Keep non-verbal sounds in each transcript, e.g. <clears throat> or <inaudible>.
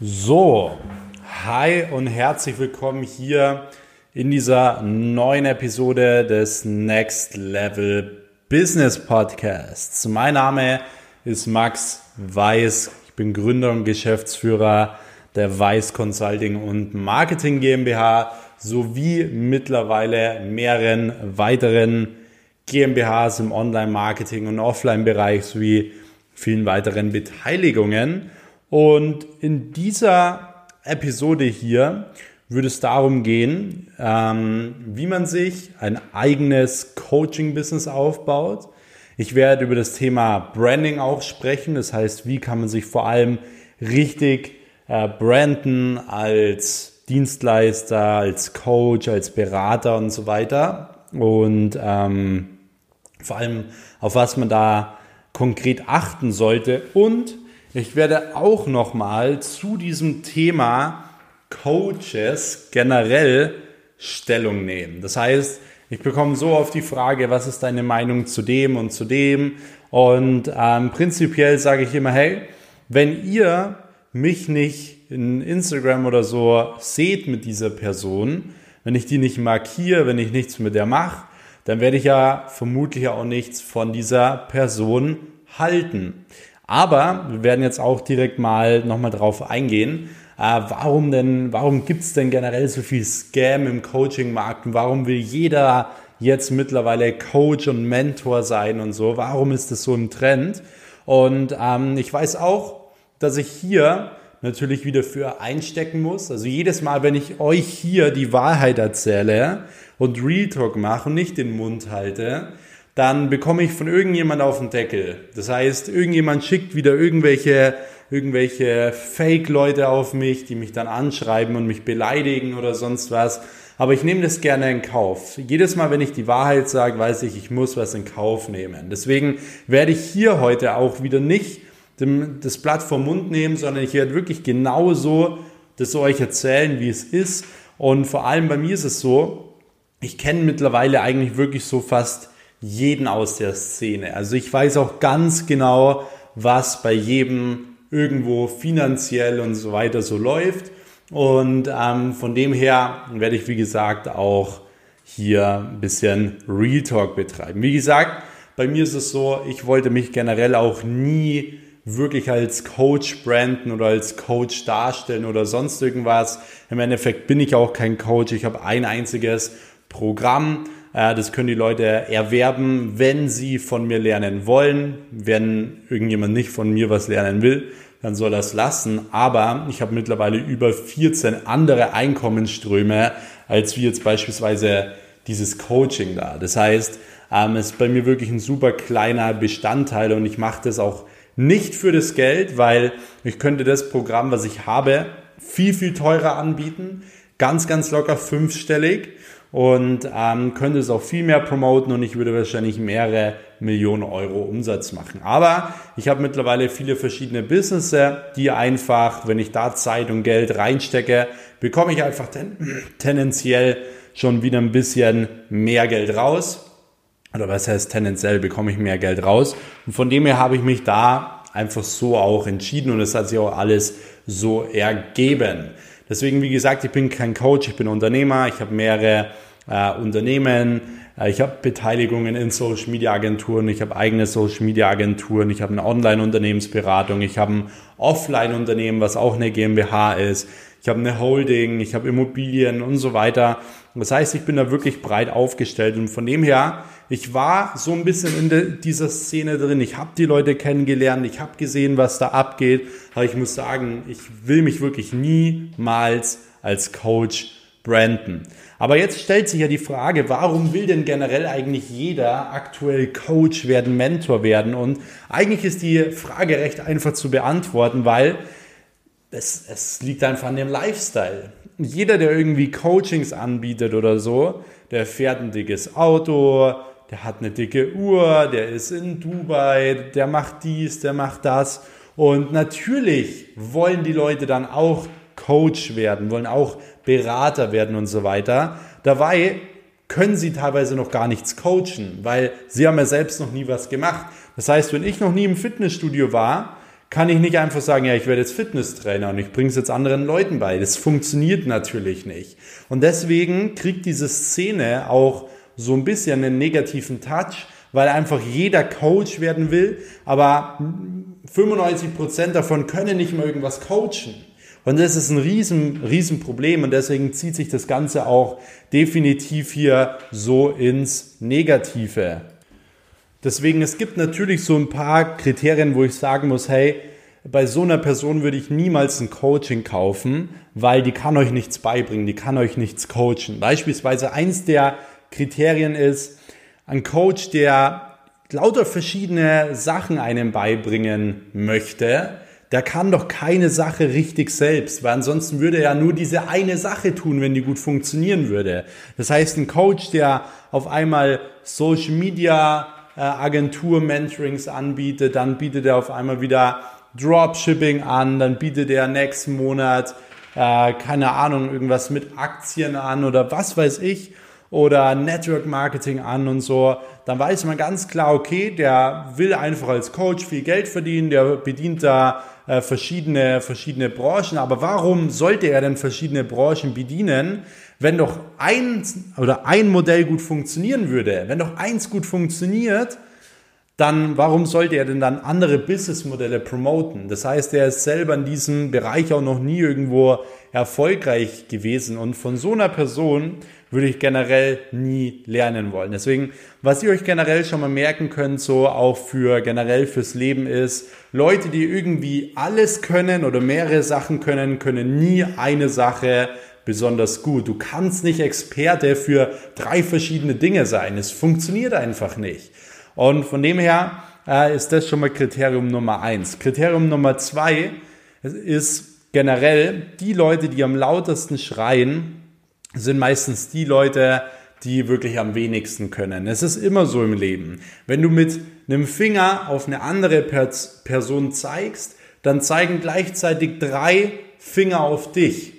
So, hi und herzlich willkommen hier in dieser neuen Episode des Next Level Business Podcasts. Mein Name ist Max Weiß. Ich bin Gründer und Geschäftsführer der Weiß Consulting und Marketing GmbH sowie mittlerweile mehreren weiteren GmbHs im Online-Marketing und Offline-Bereich sowie vielen weiteren Beteiligungen. Und in dieser Episode hier würde es darum gehen, ähm, wie man sich ein eigenes Coaching-Business aufbaut. Ich werde über das Thema Branding auch sprechen. Das heißt, wie kann man sich vor allem richtig äh, branden als Dienstleister, als Coach, als Berater und so weiter. Und ähm, vor allem, auf was man da konkret achten sollte. Und ich werde auch nochmal zu diesem Thema Coaches generell Stellung nehmen. Das heißt, ich bekomme so oft die Frage, was ist deine Meinung zu dem und zu dem? Und ähm, prinzipiell sage ich immer, hey, wenn ihr mich nicht in Instagram oder so seht mit dieser Person, wenn ich die nicht markiere, wenn ich nichts mit der mache, dann werde ich ja vermutlich auch nichts von dieser Person halten. Aber wir werden jetzt auch direkt mal nochmal drauf eingehen. Äh, warum denn, warum gibt es denn generell so viel Scam im Coaching-Markt und warum will jeder jetzt mittlerweile Coach und Mentor sein und so? Warum ist das so im Trend? Und ähm, ich weiß auch, dass ich hier natürlich wieder für einstecken muss. Also jedes Mal, wenn ich euch hier die Wahrheit erzähle und Real Talk mache und nicht den Mund halte, dann bekomme ich von irgendjemand auf den Deckel. Das heißt, irgendjemand schickt wieder irgendwelche, irgendwelche Fake-Leute auf mich, die mich dann anschreiben und mich beleidigen oder sonst was. Aber ich nehme das gerne in Kauf. Jedes Mal, wenn ich die Wahrheit sage, weiß ich, ich muss was in Kauf nehmen. Deswegen werde ich hier heute auch wieder nicht das Blatt vom Mund nehmen, sondern ich werde wirklich genauso das euch erzählen, wie es ist. Und vor allem bei mir ist es so, ich kenne mittlerweile eigentlich wirklich so fast jeden aus der Szene. Also ich weiß auch ganz genau, was bei jedem irgendwo finanziell und so weiter so läuft. Und ähm, von dem her werde ich, wie gesagt, auch hier ein bisschen Real Talk betreiben. Wie gesagt, bei mir ist es so, ich wollte mich generell auch nie wirklich als Coach branden oder als Coach darstellen oder sonst irgendwas. Im Endeffekt bin ich auch kein Coach. Ich habe ein einziges Programm das können die Leute erwerben, wenn sie von mir lernen wollen. Wenn irgendjemand nicht von mir was lernen will, dann soll es lassen. Aber ich habe mittlerweile über 14 andere Einkommensströme, als wie jetzt beispielsweise dieses Coaching da. Das heißt, ähm, es ist bei mir wirklich ein super kleiner Bestandteil und ich mache das auch nicht für das Geld, weil ich könnte das Programm, was ich habe, viel, viel teurer anbieten. Ganz, ganz locker fünfstellig und ähm, könnte es auch viel mehr promoten und ich würde wahrscheinlich mehrere Millionen Euro Umsatz machen. Aber ich habe mittlerweile viele verschiedene Businesses, die einfach, wenn ich da Zeit und Geld reinstecke, bekomme ich einfach ten <clears throat> tendenziell schon wieder ein bisschen mehr Geld raus. Oder was heißt tendenziell bekomme ich mehr Geld raus. Und von dem her habe ich mich da einfach so auch entschieden und es hat sich auch alles so ergeben. Deswegen, wie gesagt, ich bin kein Coach, ich bin Unternehmer, ich habe mehrere äh, Unternehmen, äh, ich habe Beteiligungen in Social Media Agenturen, ich habe eigene Social Media Agenturen, ich habe eine Online-Unternehmensberatung, ich habe ein Offline-Unternehmen, was auch eine GmbH ist, ich habe eine Holding, ich habe Immobilien und so weiter. Das heißt, ich bin da wirklich breit aufgestellt und von dem her, ich war so ein bisschen in dieser Szene drin. Ich habe die Leute kennengelernt, ich habe gesehen, was da abgeht, aber ich muss sagen, ich will mich wirklich niemals als Coach branden. Aber jetzt stellt sich ja die Frage, warum will denn generell eigentlich jeder aktuell Coach werden, Mentor werden? Und eigentlich ist die Frage recht einfach zu beantworten, weil es, es liegt einfach an dem Lifestyle. Jeder, der irgendwie Coachings anbietet oder so, der fährt ein dickes Auto, der hat eine dicke Uhr, der ist in Dubai, der macht dies, der macht das. Und natürlich wollen die Leute dann auch Coach werden, wollen auch Berater werden und so weiter. Dabei können sie teilweise noch gar nichts coachen, weil sie haben ja selbst noch nie was gemacht. Das heißt, wenn ich noch nie im Fitnessstudio war, kann ich nicht einfach sagen, ja, ich werde jetzt Fitnesstrainer und ich bringe es jetzt anderen Leuten bei. Das funktioniert natürlich nicht. Und deswegen kriegt diese Szene auch so ein bisschen einen negativen Touch, weil einfach jeder Coach werden will, aber 95% davon können nicht mal irgendwas coachen. Und das ist ein riesen, riesen Problem und deswegen zieht sich das Ganze auch definitiv hier so ins Negative. Deswegen, es gibt natürlich so ein paar Kriterien, wo ich sagen muss, hey, bei so einer Person würde ich niemals ein Coaching kaufen, weil die kann euch nichts beibringen, die kann euch nichts coachen. Beispielsweise eins der Kriterien ist, ein Coach, der lauter verschiedene Sachen einem beibringen möchte, der kann doch keine Sache richtig selbst, weil ansonsten würde er ja nur diese eine Sache tun, wenn die gut funktionieren würde. Das heißt, ein Coach, der auf einmal Social Media äh, Agentur Mentorings anbietet, dann bietet er auf einmal wieder Dropshipping an, dann bietet er nächsten Monat äh, keine Ahnung irgendwas mit Aktien an oder was weiß ich oder Network Marketing an und so, dann weiß man ganz klar, okay, der will einfach als Coach viel Geld verdienen, der bedient da äh, verschiedene, verschiedene Branchen. Aber warum sollte er denn verschiedene Branchen bedienen, wenn doch ein oder ein Modell gut funktionieren würde? Wenn doch eins gut funktioniert, dann warum sollte er denn dann andere Businessmodelle promoten? Das heißt, er ist selber in diesem Bereich auch noch nie irgendwo erfolgreich gewesen und von so einer Person würde ich generell nie lernen wollen. Deswegen, was ihr euch generell schon mal merken könnt, so auch für generell fürs Leben ist, Leute, die irgendwie alles können oder mehrere Sachen können, können nie eine Sache besonders gut. Du kannst nicht Experte für drei verschiedene Dinge sein. Es funktioniert einfach nicht. Und von dem her äh, ist das schon mal Kriterium Nummer eins. Kriterium Nummer zwei ist generell, die Leute, die am lautesten schreien, sind meistens die Leute, die wirklich am wenigsten können. Es ist immer so im Leben. Wenn du mit einem Finger auf eine andere Person zeigst, dann zeigen gleichzeitig drei Finger auf dich.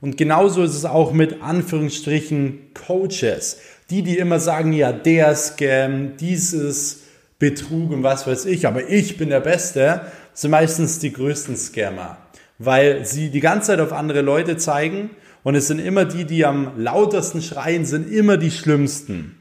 Und genauso ist es auch mit Anführungsstrichen Coaches. Die, die immer sagen, ja, der Scam, dieses Betrug und was weiß ich, aber ich bin der Beste, sind meistens die größten Scammer. Weil sie die ganze Zeit auf andere Leute zeigen und es sind immer die, die am lautesten schreien, sind immer die schlimmsten.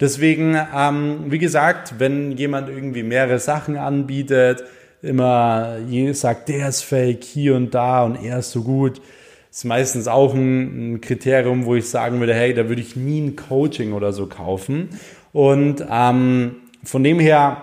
Deswegen, ähm, wie gesagt, wenn jemand irgendwie mehrere Sachen anbietet, immer sagt, der ist fake hier und da und er ist so gut, ist meistens auch ein, ein, Kriterium, wo ich sagen würde, hey, da würde ich nie ein Coaching oder so kaufen. Und ähm, von dem her,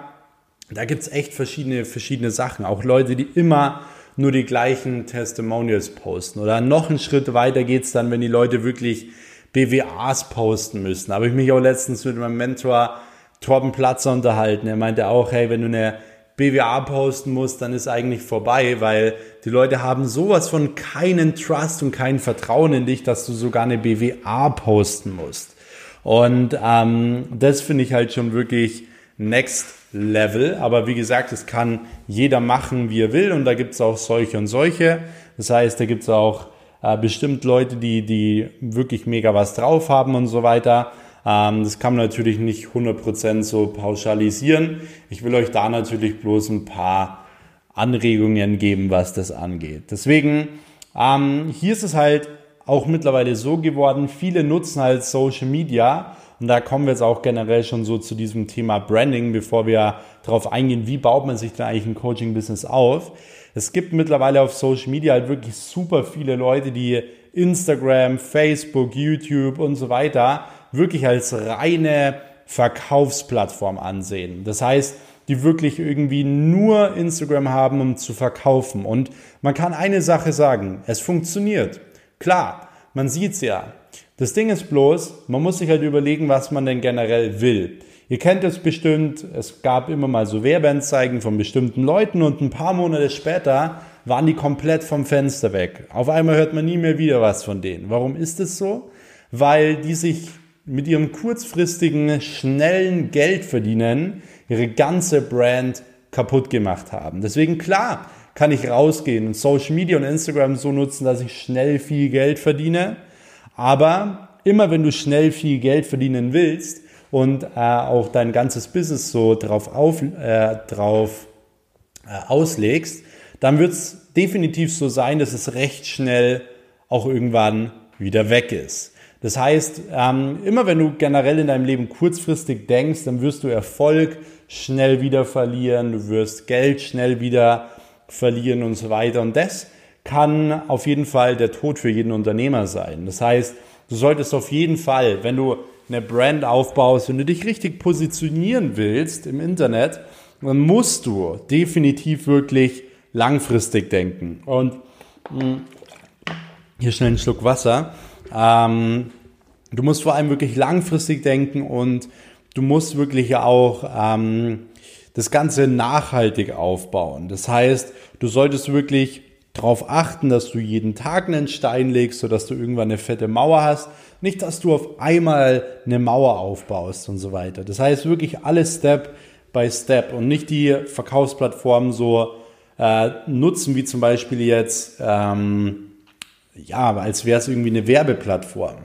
da gibt's echt verschiedene, verschiedene Sachen. Auch Leute, die immer nur die gleichen Testimonials posten. Oder noch einen Schritt weiter geht's dann, wenn die Leute wirklich BWAs posten müssen. Da habe ich mich auch letztens mit meinem Mentor Torben Platzer unterhalten. Er meinte auch, hey, wenn du eine BWA posten musst, dann ist eigentlich vorbei, weil die Leute haben sowas von keinen Trust und kein Vertrauen in dich, dass du sogar eine BWA posten musst. Und ähm, das finde ich halt schon wirklich next level. Aber wie gesagt, es kann jeder machen, wie er will. Und da gibt es auch solche und solche. Das heißt, da gibt es auch äh, bestimmt Leute, die, die wirklich mega was drauf haben und so weiter. Ähm, das kann man natürlich nicht 100% so pauschalisieren. Ich will euch da natürlich bloß ein paar Anregungen geben, was das angeht. Deswegen, ähm, hier ist es halt auch mittlerweile so geworden, viele nutzen halt Social Media und da kommen wir jetzt auch generell schon so zu diesem Thema Branding, bevor wir darauf eingehen, wie baut man sich denn eigentlich ein Coaching-Business auf. Es gibt mittlerweile auf Social Media halt wirklich super viele Leute, die Instagram, Facebook, YouTube und so weiter wirklich als reine Verkaufsplattform ansehen. Das heißt, die wirklich irgendwie nur Instagram haben, um zu verkaufen. Und man kann eine Sache sagen, es funktioniert. Klar, man sieht's ja. Das Ding ist bloß, man muss sich halt überlegen, was man denn generell will. Ihr kennt es bestimmt, es gab immer mal so Werbeanzeigen von bestimmten Leuten und ein paar Monate später waren die komplett vom Fenster weg. Auf einmal hört man nie mehr wieder was von denen. Warum ist es so? Weil die sich mit ihrem kurzfristigen, schnellen Geldverdienen ihre ganze Brand kaputt gemacht haben. Deswegen klar kann ich rausgehen und Social Media und Instagram so nutzen, dass ich schnell viel Geld verdiene. Aber immer wenn du schnell viel Geld verdienen willst und äh, auch dein ganzes Business so drauf, auf, äh, drauf äh, auslegst, dann wird es definitiv so sein, dass es recht schnell auch irgendwann wieder weg ist. Das heißt, ähm, immer wenn du generell in deinem Leben kurzfristig denkst, dann wirst du Erfolg schnell wieder verlieren, du wirst Geld schnell wieder verlieren und so weiter. Und das kann auf jeden Fall der Tod für jeden Unternehmer sein. Das heißt, du solltest auf jeden Fall, wenn du eine Brand aufbaust, wenn du dich richtig positionieren willst im Internet, dann musst du definitiv wirklich langfristig denken. Und mh, hm, hier schnell einen Schluck Wasser. Ähm, du musst vor allem wirklich langfristig denken und du musst wirklich auch ähm, das Ganze nachhaltig aufbauen. Das heißt, du solltest wirklich darauf achten, dass du jeden Tag einen Stein legst, sodass du irgendwann eine fette Mauer hast. Nicht, dass du auf einmal eine Mauer aufbaust und so weiter. Das heißt wirklich alles Step by Step und nicht die Verkaufsplattformen so äh, nutzen, wie zum Beispiel jetzt, ähm, ja, als wäre es irgendwie eine Werbeplattform.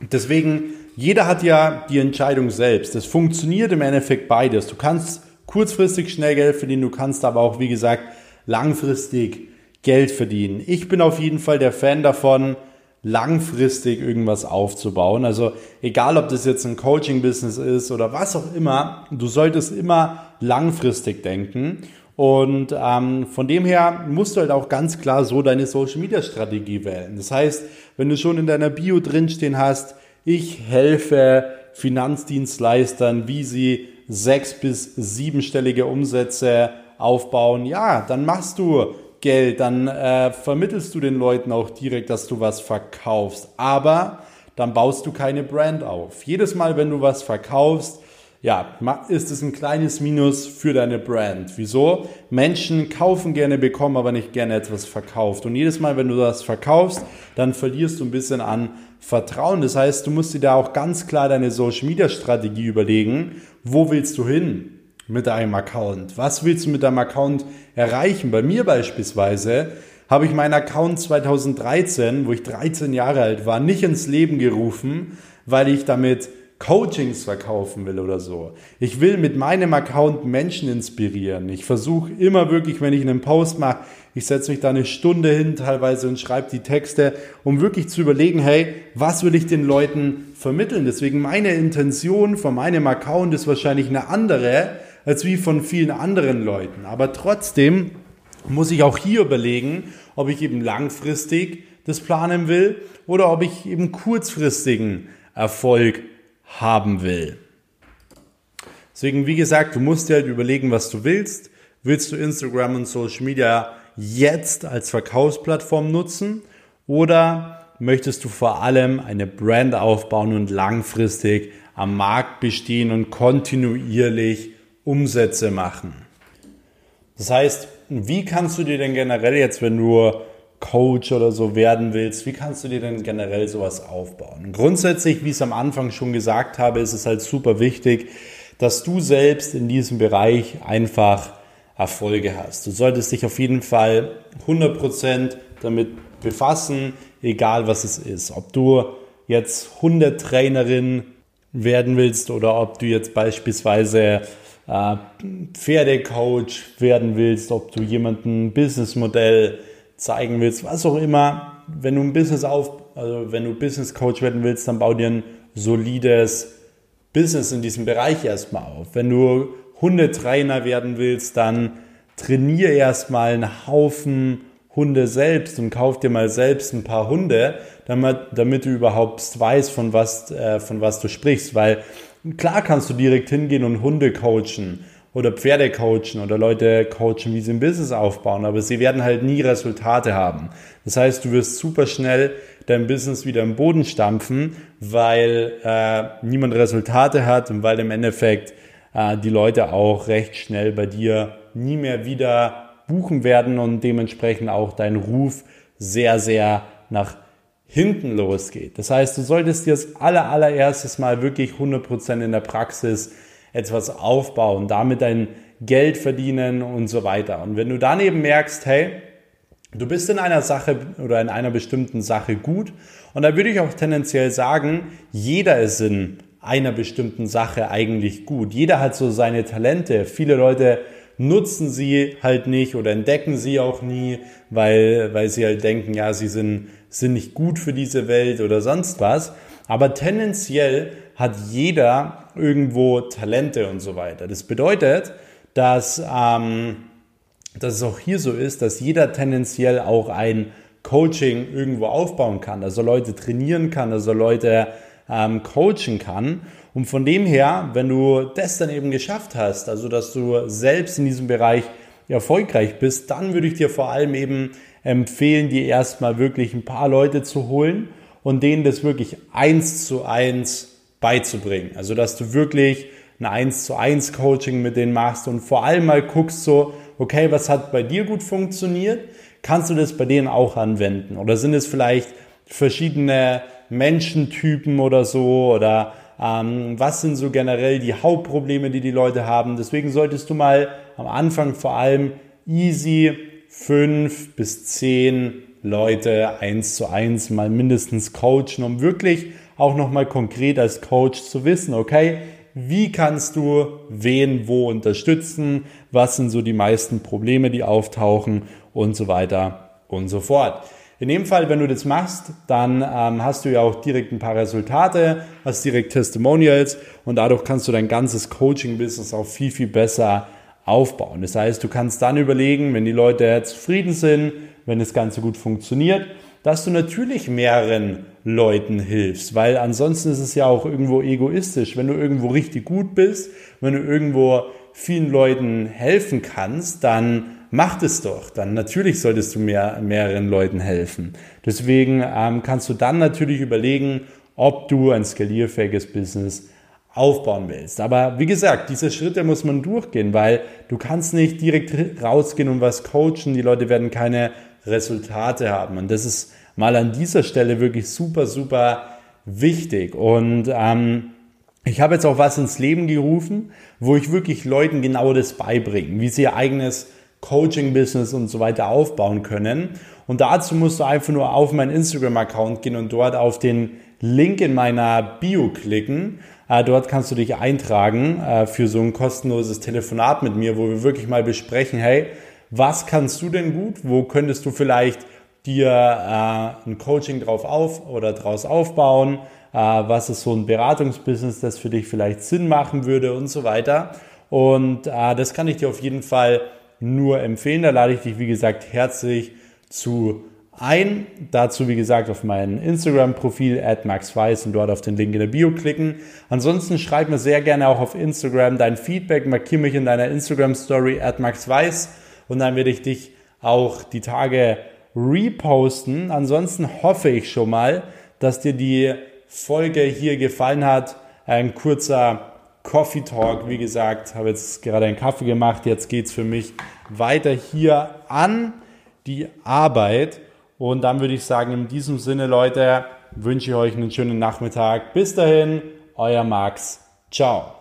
Deswegen, jeder hat ja die Entscheidung selbst. Es funktioniert im Endeffekt beides. Du kannst kurzfristig schnell Geld verdienen, du kannst aber auch, wie gesagt, langfristig Geld verdienen. Ich bin auf jeden Fall der Fan davon, langfristig irgendwas aufzubauen. Also egal, ob das jetzt ein Coaching-Business ist oder was auch immer, du solltest immer langfristig denken. Und ähm, von dem her musst du halt auch ganz klar so deine Social-Media-Strategie wählen. Das heißt, wenn du schon in deiner Bio drinstehen hast, ich helfe Finanzdienstleistern, wie sie sechs- bis siebenstellige Umsätze aufbauen, ja, dann machst du Geld, dann äh, vermittelst du den Leuten auch direkt, dass du was verkaufst. Aber dann baust du keine Brand auf. Jedes Mal, wenn du was verkaufst, ja, ist es ein kleines Minus für deine Brand. Wieso? Menschen kaufen gerne, bekommen aber nicht gerne etwas verkauft. Und jedes Mal, wenn du das verkaufst, dann verlierst du ein bisschen an Vertrauen. Das heißt, du musst dir da auch ganz klar deine Social Media Strategie überlegen. Wo willst du hin mit deinem Account? Was willst du mit deinem Account erreichen? Bei mir beispielsweise habe ich meinen Account 2013, wo ich 13 Jahre alt war, nicht ins Leben gerufen, weil ich damit Coachings verkaufen will oder so. Ich will mit meinem Account Menschen inspirieren. Ich versuche immer wirklich, wenn ich einen Post mache, ich setze mich da eine Stunde hin teilweise und schreibe die Texte, um wirklich zu überlegen, hey, was will ich den Leuten vermitteln? Deswegen meine Intention von meinem Account ist wahrscheinlich eine andere als wie von vielen anderen Leuten. Aber trotzdem muss ich auch hier überlegen, ob ich eben langfristig das planen will oder ob ich eben kurzfristigen Erfolg haben will. Deswegen, wie gesagt, du musst dir halt überlegen, was du willst. Willst du Instagram und Social Media jetzt als Verkaufsplattform nutzen oder möchtest du vor allem eine Brand aufbauen und langfristig am Markt bestehen und kontinuierlich Umsätze machen? Das heißt, wie kannst du dir denn generell jetzt, wenn du Coach oder so werden willst, wie kannst du dir denn generell sowas aufbauen? Grundsätzlich, wie ich es am Anfang schon gesagt habe, ist es halt super wichtig, dass du selbst in diesem Bereich einfach Erfolge hast. Du solltest dich auf jeden Fall 100% damit befassen, egal was es ist. Ob du jetzt Hundetrainerin werden willst oder ob du jetzt beispielsweise äh, Pferdecoach werden willst, ob du jemanden Businessmodell zeigen willst, was auch immer, wenn du ein Business auf, also wenn du Business Coach werden willst, dann bau dir ein solides Business in diesem Bereich erstmal auf. Wenn du Hundetrainer werden willst, dann trainiere erstmal einen Haufen Hunde selbst und kauf dir mal selbst ein paar Hunde, damit, damit du überhaupt weißt, von was, äh, von was du sprichst. Weil klar kannst du direkt hingehen und Hunde coachen oder Pferde coachen oder Leute coachen, wie sie ein Business aufbauen, aber sie werden halt nie Resultate haben. Das heißt, du wirst super schnell dein Business wieder im Boden stampfen, weil äh, niemand Resultate hat und weil im Endeffekt äh, die Leute auch recht schnell bei dir nie mehr wieder buchen werden und dementsprechend auch dein Ruf sehr, sehr nach hinten losgeht. Das heißt, du solltest dir das aller, allererstes mal wirklich 100% in der Praxis etwas aufbauen, damit dein Geld verdienen und so weiter. Und wenn du daneben merkst, hey, du bist in einer Sache oder in einer bestimmten Sache gut, und da würde ich auch tendenziell sagen, jeder ist in einer bestimmten Sache eigentlich gut. Jeder hat so seine Talente. Viele Leute nutzen sie halt nicht oder entdecken sie auch nie, weil, weil sie halt denken, ja, sie sind, sind nicht gut für diese Welt oder sonst was. Aber tendenziell hat jeder irgendwo Talente und so weiter. Das bedeutet, dass, ähm, dass es auch hier so ist, dass jeder tendenziell auch ein Coaching irgendwo aufbauen kann, also Leute trainieren kann, also Leute ähm, coachen kann. Und von dem her, wenn du das dann eben geschafft hast, also dass du selbst in diesem Bereich erfolgreich bist, dann würde ich dir vor allem eben empfehlen, dir erstmal wirklich ein paar Leute zu holen und denen das wirklich eins zu eins beizubringen. Also dass du wirklich ein eins zu eins Coaching mit denen machst und vor allem mal guckst so, okay, was hat bei dir gut funktioniert? Kannst du das bei denen auch anwenden? Oder sind es vielleicht verschiedene Menschentypen oder so oder ähm, was sind so generell die Hauptprobleme, die die Leute haben. Deswegen solltest du mal am Anfang vor allem easy fünf bis zehn Leute eins zu eins mal mindestens coachen, um wirklich auch nochmal konkret als Coach zu wissen, okay, wie kannst du wen wo unterstützen, was sind so die meisten Probleme, die auftauchen und so weiter und so fort. In dem Fall, wenn du das machst, dann ähm, hast du ja auch direkt ein paar Resultate, hast direkt Testimonials und dadurch kannst du dein ganzes Coaching-Business auch viel, viel besser aufbauen. Das heißt, du kannst dann überlegen, wenn die Leute zufrieden sind, wenn das Ganze gut funktioniert, dass du natürlich mehreren Leuten hilfst, weil ansonsten ist es ja auch irgendwo egoistisch. Wenn du irgendwo richtig gut bist, wenn du irgendwo vielen Leuten helfen kannst, dann mach es doch. Dann natürlich solltest du mehr, mehreren Leuten helfen. Deswegen ähm, kannst du dann natürlich überlegen, ob du ein skalierfähiges Business aufbauen willst. Aber wie gesagt, diese Schritte muss man durchgehen, weil du kannst nicht direkt rausgehen und was coachen. Die Leute werden keine Resultate haben. Und das ist mal an dieser Stelle wirklich super, super wichtig. Und ähm, ich habe jetzt auch was ins Leben gerufen, wo ich wirklich Leuten genau das beibringe, wie sie ihr eigenes Coaching-Business und so weiter aufbauen können. Und dazu musst du einfach nur auf meinen Instagram-Account gehen und dort auf den Link in meiner Bio klicken. Äh, dort kannst du dich eintragen äh, für so ein kostenloses Telefonat mit mir, wo wir wirklich mal besprechen, hey, was kannst du denn gut? Wo könntest du vielleicht dir äh, ein Coaching drauf auf oder draus aufbauen? Äh, was ist so ein Beratungsbusiness, das für dich vielleicht Sinn machen würde und so weiter. Und äh, das kann ich dir auf jeden Fall nur empfehlen. Da lade ich dich, wie gesagt, herzlich zu ein. Dazu, wie gesagt, auf mein Instagram-Profil at maxweiss und dort auf den Link in der Bio klicken. Ansonsten schreib mir sehr gerne auch auf Instagram dein Feedback, markiere mich in deiner Instagram-Story at maxweiss und dann werde ich dich auch die Tage reposten. Ansonsten hoffe ich schon mal, dass dir die Folge hier gefallen hat. Ein kurzer Coffee Talk. Wie gesagt, habe jetzt gerade einen Kaffee gemacht. Jetzt geht es für mich weiter hier an die Arbeit. Und dann würde ich sagen, in diesem Sinne, Leute, wünsche ich euch einen schönen Nachmittag. Bis dahin, euer Max. Ciao.